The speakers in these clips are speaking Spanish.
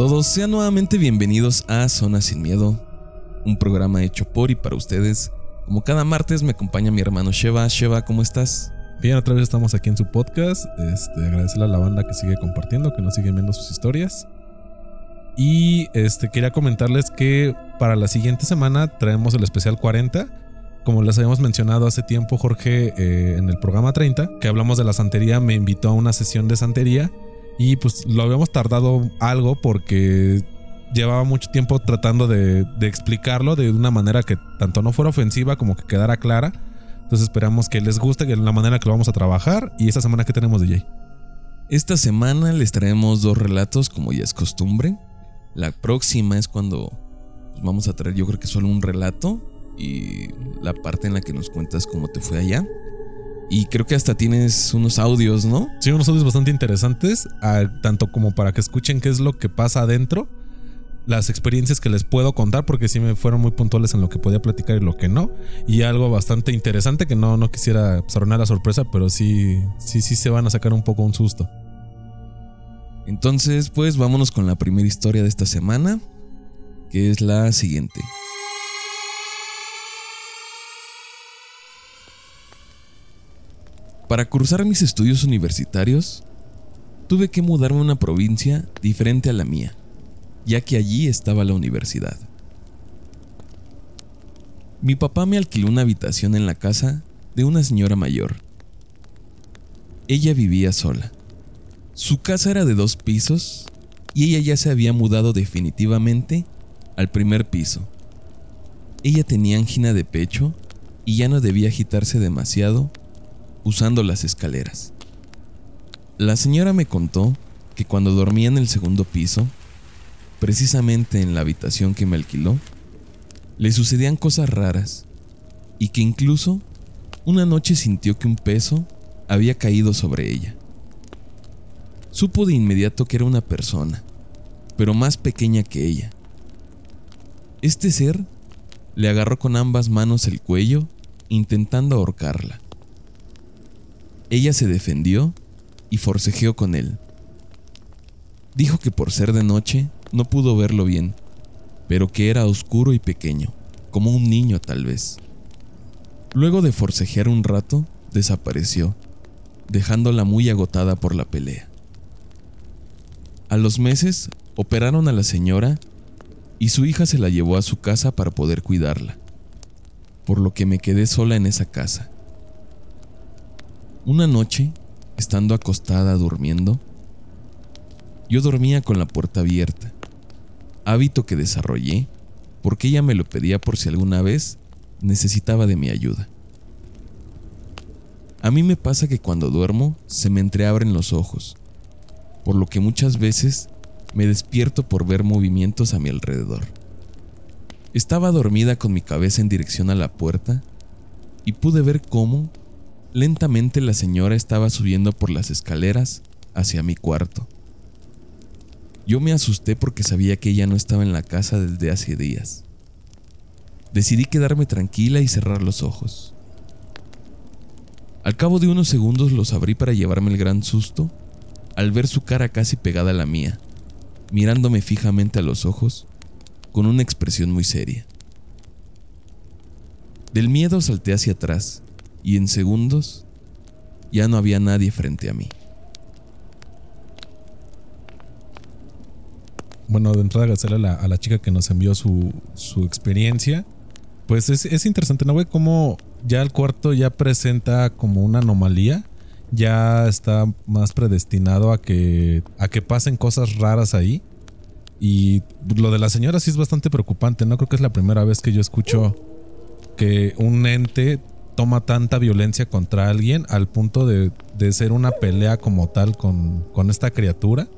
Todos, sean nuevamente bienvenidos a Zona Sin Miedo, un programa hecho por y para ustedes. Como cada martes me acompaña mi hermano Sheva. Sheva, ¿cómo estás? Bien, otra vez estamos aquí en su podcast. Este, agradecerle a la banda que sigue compartiendo, que nos sigue viendo sus historias. Y este, quería comentarles que para la siguiente semana traemos el especial 40. Como les habíamos mencionado hace tiempo, Jorge, eh, en el programa 30, que hablamos de la santería, me invitó a una sesión de santería y pues lo habíamos tardado algo porque llevaba mucho tiempo tratando de, explicarlo de una manera que tanto no fuera ofensiva como que quedara clara. Entonces esperamos que les guste que la manera que lo vamos a trabajar. Y esta semana que tenemos DJ. Esta semana les traemos dos relatos como ya es costumbre. La próxima es cuando pues, vamos a traer yo creo que solo un relato y la parte en la que nos cuentas cómo te fue allá. Y creo que hasta tienes unos audios, ¿no? Sí, unos audios bastante interesantes, tanto como para que escuchen qué es lo que pasa adentro, las experiencias que les puedo contar, porque sí me fueron muy puntuales en lo que podía platicar y lo que no. Y algo bastante interesante que no, no quisiera pues, la sorpresa, pero sí, sí, sí se van a sacar un poco un susto. Entonces, pues vámonos con la primera historia de esta semana, que es la siguiente. Para cursar mis estudios universitarios, tuve que mudarme a una provincia diferente a la mía, ya que allí estaba la universidad. Mi papá me alquiló una habitación en la casa de una señora mayor. Ella vivía sola. Su casa era de dos pisos y ella ya se había mudado definitivamente al primer piso. Ella tenía angina de pecho y ya no debía agitarse demasiado usando las escaleras. La señora me contó que cuando dormía en el segundo piso, precisamente en la habitación que me alquiló, le sucedían cosas raras y que incluso una noche sintió que un peso había caído sobre ella. Supo de inmediato que era una persona, pero más pequeña que ella. Este ser le agarró con ambas manos el cuello intentando ahorcarla. Ella se defendió y forcejeó con él. Dijo que por ser de noche no pudo verlo bien, pero que era oscuro y pequeño, como un niño tal vez. Luego de forcejear un rato, desapareció, dejándola muy agotada por la pelea. A los meses, operaron a la señora y su hija se la llevó a su casa para poder cuidarla, por lo que me quedé sola en esa casa. Una noche, estando acostada durmiendo, yo dormía con la puerta abierta, hábito que desarrollé porque ella me lo pedía por si alguna vez necesitaba de mi ayuda. A mí me pasa que cuando duermo se me entreabren los ojos, por lo que muchas veces me despierto por ver movimientos a mi alrededor. Estaba dormida con mi cabeza en dirección a la puerta y pude ver cómo Lentamente la señora estaba subiendo por las escaleras hacia mi cuarto. Yo me asusté porque sabía que ella no estaba en la casa desde hace días. Decidí quedarme tranquila y cerrar los ojos. Al cabo de unos segundos los abrí para llevarme el gran susto al ver su cara casi pegada a la mía, mirándome fijamente a los ojos con una expresión muy seria. Del miedo salté hacia atrás y en segundos ya no había nadie frente a mí. Bueno, de entrada agradecerle a la, a la chica que nos envió su, su experiencia. Pues es, es, interesante, ¿no, güey? Cómo ya el cuarto ya presenta como una anomalía. Ya está más predestinado a que, a que pasen cosas raras ahí. Y lo de la señora sí es bastante preocupante, ¿no? Creo que es la primera vez que yo escucho que un ente toma tanta violencia contra alguien al punto de, ser una pelea como tal con, esta criatura.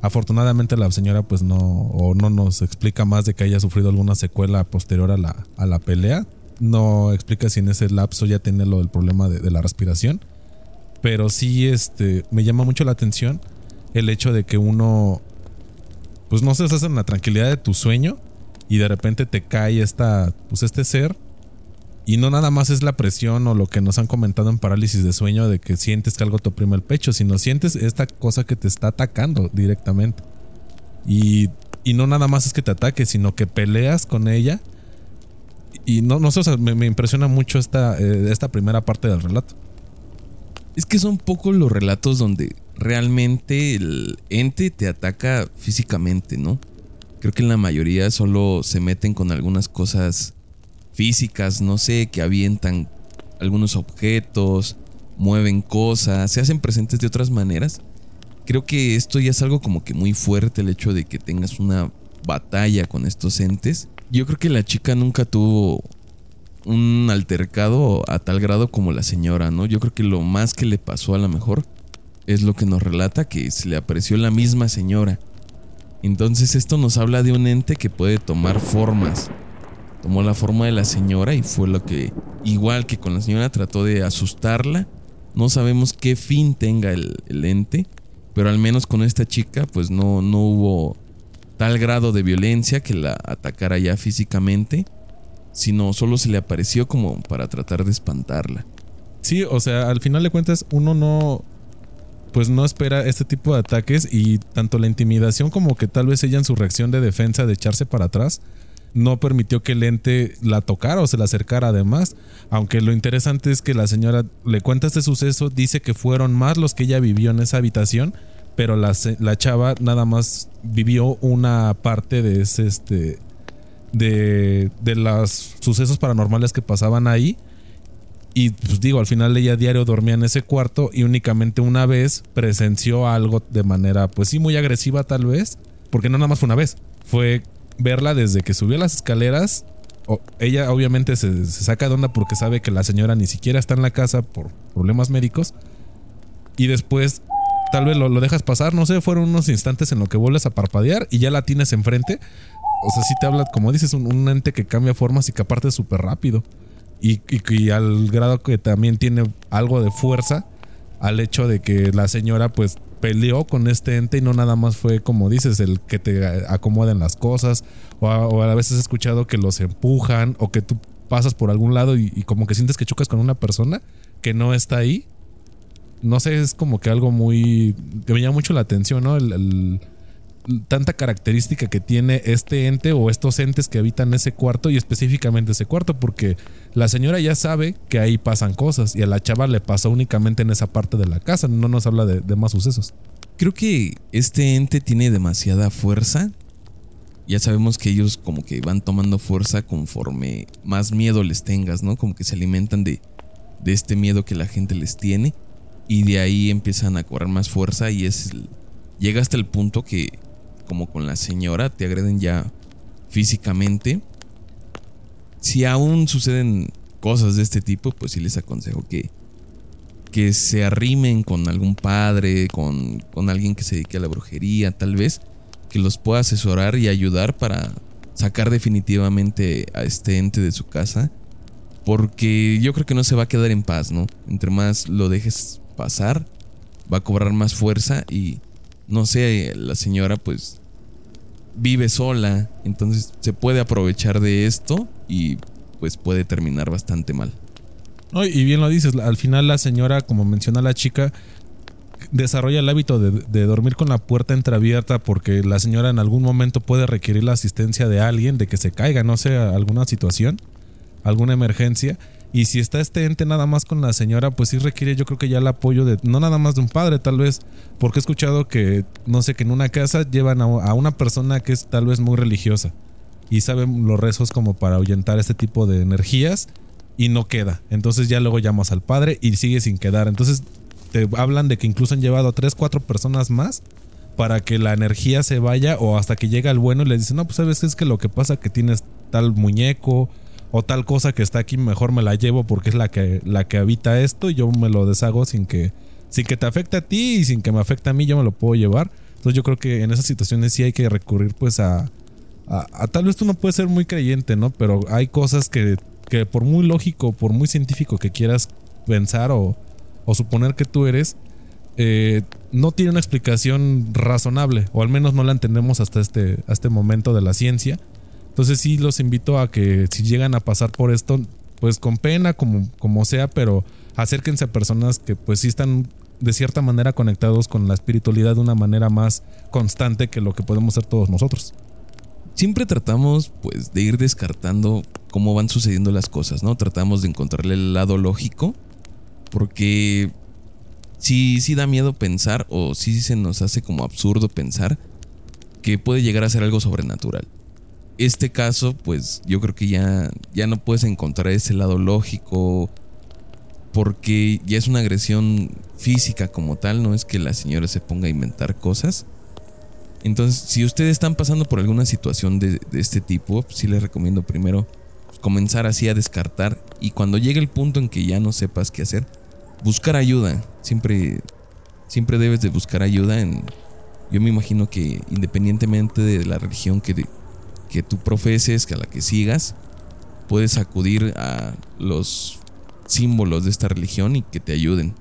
Afortunadamente la señora pues no, o no nos explica más de que haya sufrido alguna secuela posterior a la, a la pelea. No explica si en ese lapso ya tiene lo del problema de, la respiración. Pero sí este, me llama mucho la atención el hecho de que uno pues no se hace en la tranquilidad de tu sueño y de repente te cae esta, pues este ser y no nada más es la presión o lo que nos han comentado en parálisis de sueño de que sientes que algo te oprime el pecho, sino sientes esta cosa que te está atacando directamente. Y, y no nada más es que te ataque, sino que peleas con ella. Y no, no sé, o sea, me, impresiona mucho esta, eh, esta primera parte del relato. Es que son pocos los relatos donde realmente el ente te ataca físicamente, ¿no? Creo que en la mayoría solo se meten con algunas cosas físicas, no sé, que avientan algunos objetos, mueven cosas, se hacen presentes de otras maneras. Creo que esto ya es algo como que muy fuerte el hecho de que tengas una batalla con estos entes. Yo creo que la chica nunca tuvo un altercado a tal grado como la señora, ¿no? Yo creo que lo más que le pasó a lo mejor es lo que nos relata que se le apareció la misma señora. Entonces esto nos habla de un ente que puede tomar formas. Tomó la forma de la señora y fue lo que, igual que con la señora, trató de asustarla. No sabemos qué fin tenga el, ente, pero al menos con esta chica pues no, no hubo tal grado de violencia que la atacara ya físicamente, sino solo se le apareció como para tratar de espantarla. Sí, o sea, al final de cuentas uno no, pues no espera este tipo de ataques y tanto la intimidación como que tal vez ella en su reacción de defensa de echarse para atrás no permitió que el ente la tocara o se la acercara además, aunque lo interesante es que la señora le cuenta este suceso, dice que fueron más los que ella vivió en esa habitación, pero la, la chava nada más vivió una parte de ese este de, de los sucesos paranormales que pasaban ahí. Y pues digo, al final ella diario dormía en ese cuarto y únicamente una vez presenció algo de manera, pues sí, muy agresiva tal vez, porque no nada más fue una vez, fue verla desde que subió las escaleras. ella obviamente se, saca de onda porque sabe que la señora ni siquiera está en la casa por problemas médicos. Y después tal vez lo, dejas pasar, no sé, fueron unos instantes en lo que vuelves a parpadear y ya la tienes enfrente. O sea, sí te habla, como dices, un, un ente que cambia formas y que aparte es súper rápido y, al grado que también tiene algo de fuerza al hecho de que la señora pues peleó con este ente y no nada más fue como dices el que te acomoden las cosas o a, veces he escuchado que los empujan o que tú pasas por algún lado y, como que sientes que chocas con una persona que no está ahí. No sé es como que algo muy que me llama mucho la atención no el tanta característica que tiene este ente o estos entes que habitan ese cuarto y específicamente ese cuarto, porque la señora ya sabe que ahí pasan cosas y a la chava le pasó únicamente en esa parte de la casa, no nos habla de, más sucesos. Creo que este ente tiene demasiada fuerza. Ya sabemos que ellos como que van tomando fuerza conforme más miedo les tengas, ¿no? Como que se alimentan de, de este miedo que la gente les tiene y de ahí empiezan a cobrar más fuerza y es llega hasta el punto que como con la señora, te agreden ya físicamente. Si aún suceden cosas de este tipo, pues sí les aconsejo que, que se arrimen con algún padre, con, con alguien que se dedique a la brujería, tal vez, que los pueda asesorar y ayudar para sacar definitivamente a este ente de su casa. Porque yo creo que no se va a quedar en paz, ¿no? Entre más lo dejes pasar, va a cobrar más fuerza y no sé, la señora pues vive sola, entonces se puede aprovechar de esto y pues puede terminar bastante mal. y bien lo dices, al final la señora, como menciona la chica, desarrolla el hábito de, dormir con la puerta entreabierta porque la señora en algún momento puede requerir la asistencia de alguien, de que se caiga, no sé, alguna situación, alguna emergencia. Y si está este ente nada más con la señora, pues sí requiere yo creo que ya el apoyo de, no nada más de un padre tal vez, porque he escuchado que, no sé, que en una casa llevan a, una persona que es tal vez muy religiosa y saben los rezos como para ahuyentar este tipo de energías y no queda. Entonces ya luego llamas al padre y sigue sin quedar. Entonces te hablan de que incluso han llevado a tres, cuatro personas más para que la energía se vaya o hasta que llega el bueno y le dicen, no, pues sabes es que lo que pasa que tienes tal muñeco o tal cosa que está aquí mejor me la llevo porque es la que, la que habita esto y yo me lo deshago sin que, sin que te afecte a ti y sin que me afecte a mí, yo me lo puedo llevar. Entonces yo creo que en esas situaciones sí hay que recurrir pues a, a, tal vez tú no puedes ser muy creyente, ¿no? Pero hay cosas que, que por muy lógico, por muy científico que quieras pensar o, o suponer que tú eres, eh, no tiene una explicación razonable, o al menos no la entendemos hasta este, hasta este momento de la ciencia. Entonces sí los invito a que si llegan a pasar por esto, pues con pena, como, como sea, pero acérquense a personas que pues sí están de cierta manera conectados con la espiritualidad de una manera más constante que lo que podemos ser todos nosotros. Siempre tratamos pues de ir descartando cómo van sucediendo las cosas, ¿no? Tratamos de encontrarle el lado lógico porque sí, sí da miedo pensar o sí se nos hace como absurdo pensar que puede llegar a ser algo sobrenatural. Este caso, pues yo creo que ya, ya no puedes encontrar ese lado lógico porque ya es una agresión física como tal, no es que la señora se ponga a inventar cosas. Entonces, si ustedes están pasando por alguna situación de, este tipo, sí les recomiendo primero comenzar así a descartar y cuando llegue el punto en que ya no sepas qué hacer, buscar ayuda. Siempre, siempre debes de buscar ayuda en... Yo me imagino que independientemente de la religión que, que tú profeses, que a la que sigas, puedes acudir a los símbolos de esta religión y que te ayuden.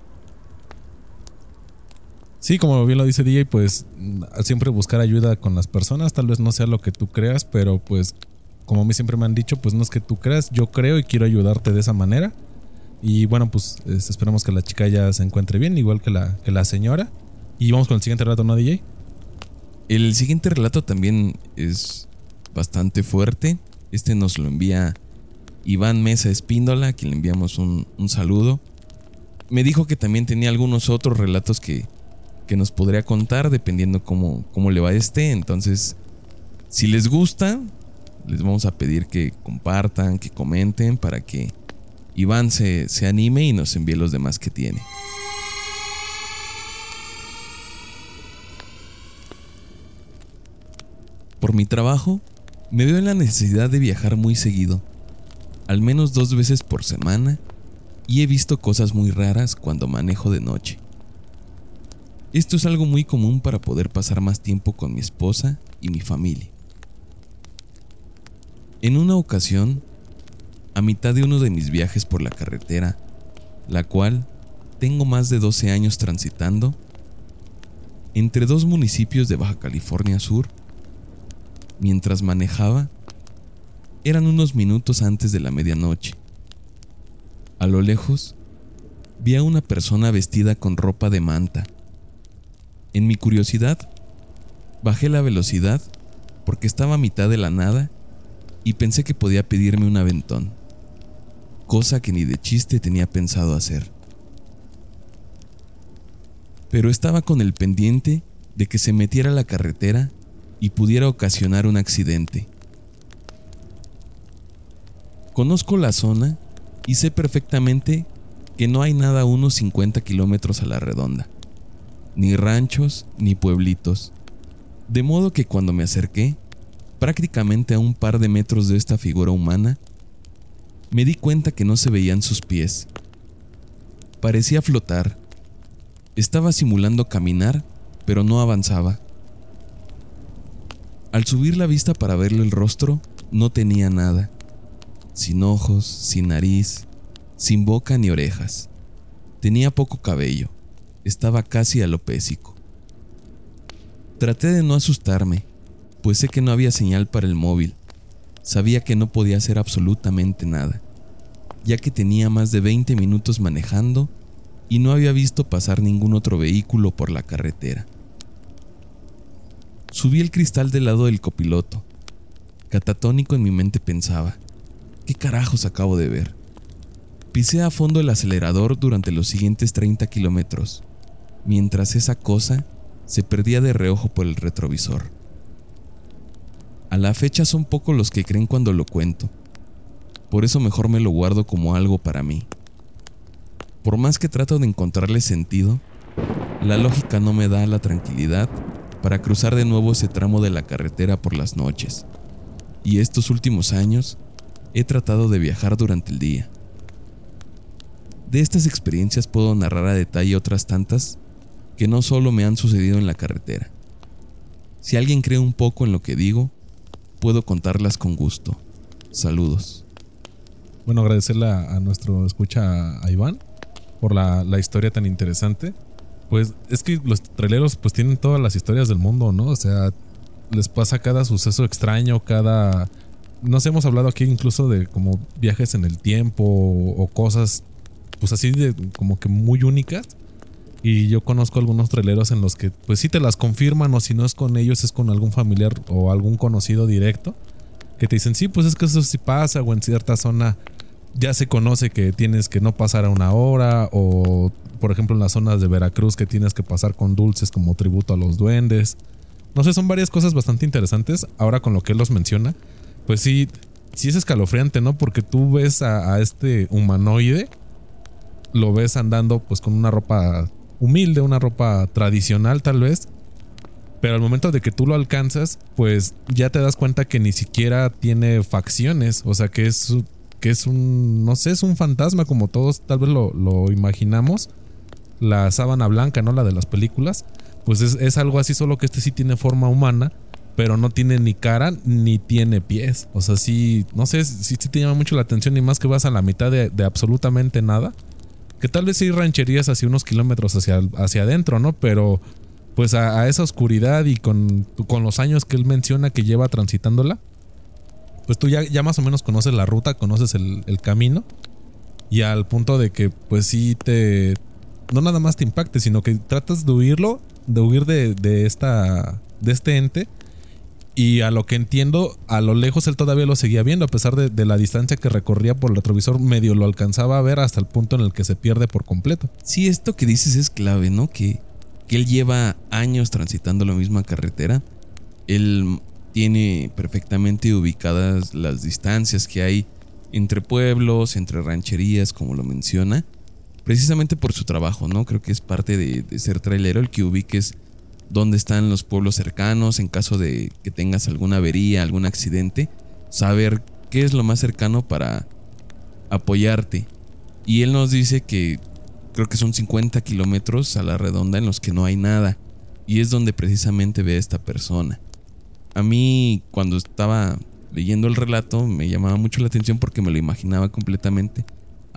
Sí, como bien lo dice DJ, pues siempre buscar ayuda con las personas, tal vez no sea lo que tú creas, pero pues como a mí siempre me han dicho, pues no es que tú creas, yo creo y quiero ayudarte de esa manera. Y bueno, pues esperamos que la chica ya se encuentre bien, igual que la, que la señora. Y vamos con el siguiente relato, ¿no, DJ? El siguiente relato también es bastante fuerte. Este nos lo envía Iván Mesa Espíndola, a quien le enviamos un, saludo. Me dijo que también tenía algunos otros relatos que, que nos podría contar, dependiendo cómo, cómo le va este. Entonces, si les gusta, les vamos a pedir que compartan, que comenten para que Iván se, se anime y nos envíe los demás que tiene. Por mi trabajo, me veo en la necesidad de viajar muy seguido, al menos dos veces por semana, y he visto cosas muy raras cuando manejo de noche. Esto es algo muy común para poder pasar más tiempo con mi esposa y mi familia. En una ocasión, a mitad de uno de mis viajes por la carretera, la cual tengo más de 12 años transitando, entre dos municipios de Baja California Sur, mientras manejaba, eran unos minutos antes de la medianoche. A lo lejos, vi a una persona vestida con ropa de manta. En mi curiosidad, bajé la velocidad porque estaba a mitad de la nada y pensé que podía pedirme un aventón cosa que ni de chiste tenía pensado hacer. Pero estaba con el pendiente de que se metiera a la carretera y pudiera ocasionar un accidente. Conozco la zona y sé perfectamente que no hay nada a unos 50 kilómetros a la redonda, ni ranchos ni pueblitos, de modo que cuando me acerqué, prácticamente a un par de metros de esta figura humana, me di cuenta que no se veían sus pies. Parecía flotar. Estaba simulando caminar, pero no avanzaba. Al subir la vista para verle el rostro, no tenía nada. Sin ojos, sin nariz, sin boca ni orejas. Tenía poco cabello. Estaba casi alopésico. Traté de no asustarme, pues sé que no había señal para el móvil, sabía que no podía hacer absolutamente nada, ya que tenía más de 20 minutos manejando y no había visto pasar ningún otro vehículo por la carretera. Subí el cristal del lado del copiloto. Catatónico en mi mente pensaba, ¿qué carajos acabo de ver? Pisé a fondo el acelerador durante los siguientes 30 kilómetros, mientras esa cosa se perdía de reojo por el retrovisor. A la fecha son pocos los que creen cuando lo cuento. Por eso mejor me lo guardo como algo para mí. Por más que trato de encontrarle sentido, la lógica no me da la tranquilidad para cruzar de nuevo ese tramo de la carretera por las noches. Y estos últimos años he tratado de viajar durante el día. De estas experiencias puedo narrar a detalle otras tantas que no solo me han sucedido en la carretera. Si alguien cree un poco en lo que digo, puedo contarlas con gusto. Saludos. Bueno, agradecerle a, nuestro escucha a Iván por la, historia tan interesante. Pues es que los traileros pues tienen todas las historias del mundo, ¿no? O sea, les pasa cada suceso extraño, cada... Nos hemos hablado aquí incluso de como viajes en el tiempo o, cosas pues así de como que muy únicas. Y yo conozco algunos traileros en los que, pues sí te las confirman, o si no es con ellos, es con algún familiar o algún conocido directo. Que te dicen, sí, pues es que eso sí pasa, o en cierta zona ya se conoce que tienes que no pasar a una hora, o por ejemplo en las zonas de Veracruz que tienes que pasar con dulces como tributo a los duendes. No sé, son varias cosas bastante interesantes. Ahora con lo que él los menciona, pues sí, sí es escalofriante, ¿no? Porque tú ves a, este humanoide, lo ves andando pues con una ropa humilde, una ropa tradicional tal vez. Pero al momento de que tú lo alcanzas, pues ya te das cuenta que ni siquiera tiene facciones. O sea, que es, que es un, no sé, es un fantasma como todos tal vez lo imaginamos. La sábana blanca, ¿no? La de las películas. Pues es, es, algo así, solo que este sí tiene forma humana, pero no tiene ni cara ni tiene pies. O sea, sí, no sé, sí, te llama mucho la atención y más que vas a la mitad de, de absolutamente nada que tal vez sí rancherías hacia unos kilómetros hacia, hacia adentro, ¿no? Pero pues a, a esa oscuridad y con, con, los años que él menciona que lleva transitándola, pues tú ya, ya más o menos conoces la ruta, conoces el, el, camino y al punto de que pues sí te... No nada más te impacte, sino que tratas de huirlo, de huir de, de esta... de este ente y a lo que entiendo, a lo lejos él todavía lo seguía viendo, a pesar de, de, la distancia que recorría por el retrovisor, medio lo alcanzaba a ver hasta el punto en el que se pierde por completo. Sí, esto que dices es clave, ¿no? Que, que él lleva años transitando la misma carretera. Él tiene perfectamente ubicadas las distancias que hay entre pueblos, entre rancherías, como lo menciona, precisamente por su trabajo, ¿no? Creo que es parte de, de ser trailero el que ubiques dónde están los pueblos cercanos en caso de que tengas alguna avería, algún accidente, saber qué es lo más cercano para apoyarte. Y él nos dice que creo que son 50 kilómetros a la redonda en los que no hay nada. Y es donde precisamente ve a esta persona. A mí cuando estaba leyendo el relato me llamaba mucho la atención porque me lo imaginaba completamente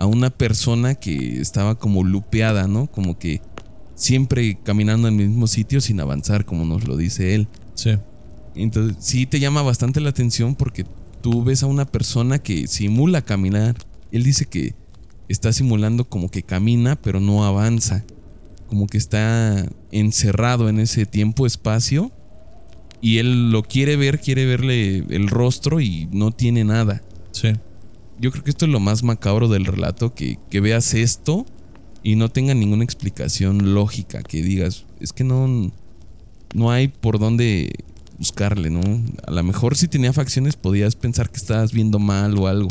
a una persona que estaba como lupeada, ¿no? Como que siempre caminando en el mismo sitio sin avanzar, como nos lo dice él. Sí. Entonces, sí te llama bastante la atención porque tú ves a una persona que simula caminar. Él dice que está simulando como que camina, pero no avanza. Como que está encerrado en ese tiempo-espacio. Y él lo quiere ver, quiere verle el rostro y no tiene nada. Sí. Yo creo que esto es lo más macabro del relato, que, que veas esto y no tenga ninguna explicación lógica que digas, es que no, no hay por dónde buscarle, ¿no? A lo mejor si tenía facciones podías pensar que estabas viendo mal o algo,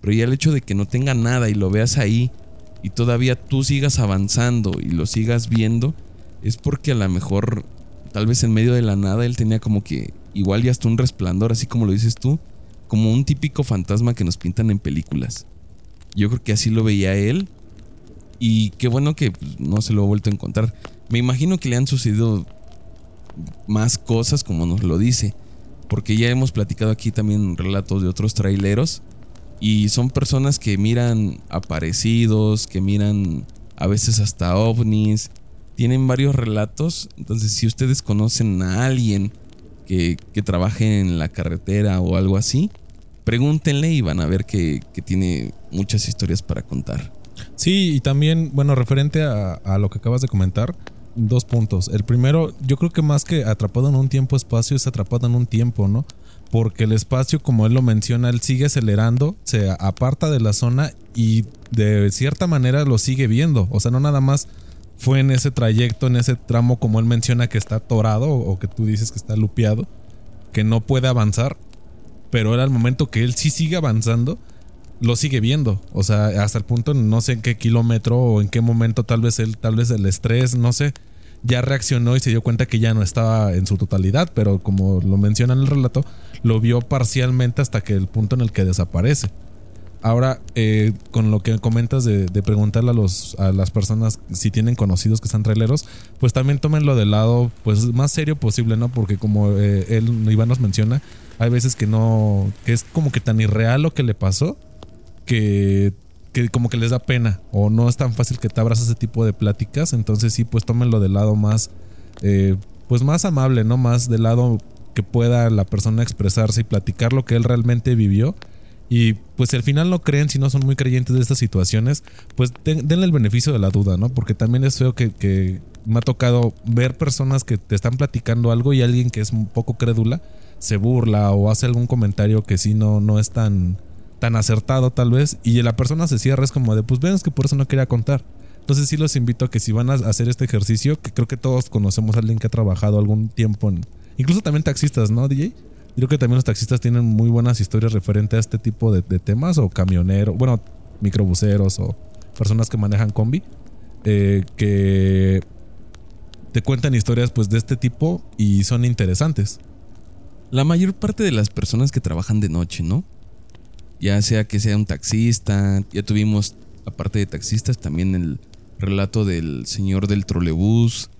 pero ya el hecho de que no tenga nada y lo veas ahí y todavía tú sigas avanzando y lo sigas viendo, es porque a lo mejor tal vez en medio de la nada él tenía como que igual ya hasta un resplandor, así como lo dices tú, como un típico fantasma que nos pintan en películas. Yo creo que así lo veía él y qué bueno que pues, no se lo ha vuelto a encontrar. Me imagino que le han sucedido más cosas como nos lo dice. Porque ya hemos platicado aquí también relatos de otros traileros. Y son personas que miran aparecidos, que miran a veces hasta ovnis. Tienen varios relatos. Entonces si ustedes conocen a alguien que, trabaje en la carretera o algo así, pregúntenle y van a ver que, que tiene muchas historias para contar. Sí, y también, bueno, referente a, a, lo que acabas de comentar, dos puntos. El primero, yo creo que más que atrapado en un tiempo-espacio es atrapado en un tiempo, ¿no? Porque el espacio, como él lo menciona, él sigue acelerando, se aparta de la zona y de cierta manera lo sigue viendo. O sea, no nada más fue en ese trayecto, en ese tramo, como él menciona, que está atorado o que tú dices que está lupeado, que no puede avanzar. Pero era el momento que él sí sigue avanzando lo sigue viendo. O sea, hasta el punto, no sé en qué kilómetro o en qué momento, tal vez él, tal vez el estrés, no sé, ya reaccionó y se dio cuenta que ya no estaba en su totalidad, pero como lo menciona en el relato, lo vio parcialmente hasta que el punto en el que desaparece. Ahora, eh, con lo que comentas de, de, preguntarle a, los, a las personas si tienen conocidos que están traileros, pues también tómenlo del lado pues más serio posible, ¿no? Porque como eh, él, Iván nos menciona, hay veces que no, que es como que tan irreal lo que le pasó, que, que, como que les da pena o no es tan fácil que te abras ese tipo de pláticas. Entonces sí, pues tómenlo del lado más, eh, pues más amable, ¿no? Más del lado que pueda la persona expresarse y platicar lo que él realmente vivió Y pues al final no creen, si no son muy creyentes de estas situaciones, pues denle el beneficio de la duda, ¿no? Porque también es feo que, que me ha tocado ver personas que te están platicando algo y alguien que es un poco crédula se burla o hace algún comentario que sí no, no es tan, tan acertado tal vez y la persona se cierra es como de pues ven es que por eso no quería contar. Entonces sí los invito a que si van a hacer este ejercicio, que creo que todos conocemos a alguien que ha trabajado algún tiempo en... Incluso también taxistas, ¿no, DJ? Creo que también los taxistas tienen muy buenas historias referentes a este tipo de, temas o camioneros, bueno, microbuseros o personas que manejan combi, eh, que te cuentan historias pues de este tipo y son interesantes. La mayor parte de las personas que trabajan de noche, ¿no? Ya sea que sea un taxista, ya tuvimos, aparte de taxistas, también el relato del señor del trolebús.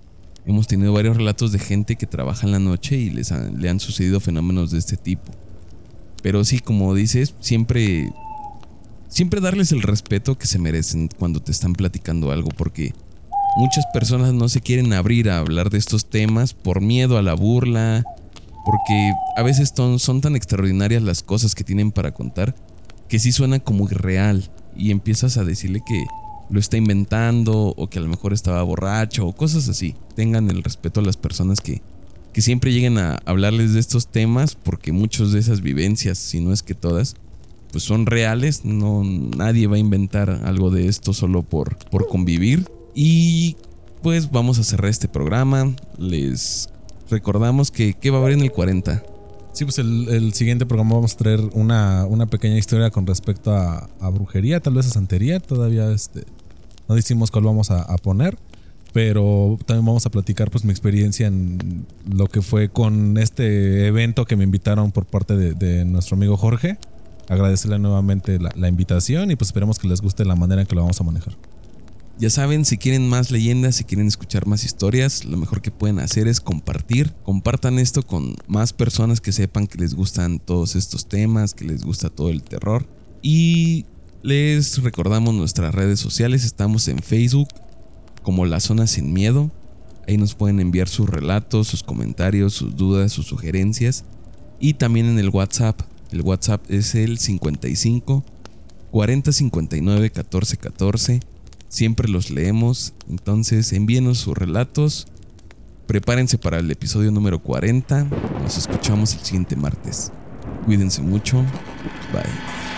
Hemos tenido varios relatos de gente que trabaja en la noche y les le han sucedido fenómenos de este tipo. Pero sí, como dices, siempre siempre darles el respeto que se merecen cuando te están platicando algo, porque muchas personas no se quieren abrir a hablar de estos temas por miedo a la burla, porque a veces son, son tan extraordinarias las cosas que tienen para contar que sí suena como irreal y empiezas a decirle que lo está inventando o que a lo mejor estaba borracho o cosas así. Tengan el respeto a las personas que, que siempre lleguen a hablarles de estos temas porque muchas de esas vivencias, si no es que todas, pues son reales. No, nadie va a inventar algo de esto solo por, por convivir. Y pues vamos a cerrar este programa. Les recordamos que ¿qué va a haber en el 40? Sí, pues el, siguiente programa vamos a traer una, una pequeña historia con respecto a, brujería, tal vez a santería. Todavía este, no decimos cuál vamos a, poner, pero también vamos a platicar pues mi experiencia en lo que fue con este evento que me invitaron por parte de, nuestro amigo Jorge. Agradecerle nuevamente la, la invitación y pues esperemos que les guste la manera en que lo vamos a manejar. Ya saben, si quieren más leyendas, si quieren escuchar más historias, lo mejor que pueden hacer es compartir. Compartan esto con más personas que sepan que les gustan todos estos temas, que les gusta todo el terror. Y les recordamos nuestras redes sociales. Estamos en Facebook como La Zona Sin Miedo. Ahí nos pueden enviar sus relatos, sus comentarios, sus dudas, sus sugerencias. Y también en el WhatsApp. El WhatsApp es el 55 40 59 14 14 Siempre los leemos, entonces envíenos sus relatos. Prepárense para el episodio número 40. Nos escuchamos el siguiente martes. Cuídense mucho. Bye.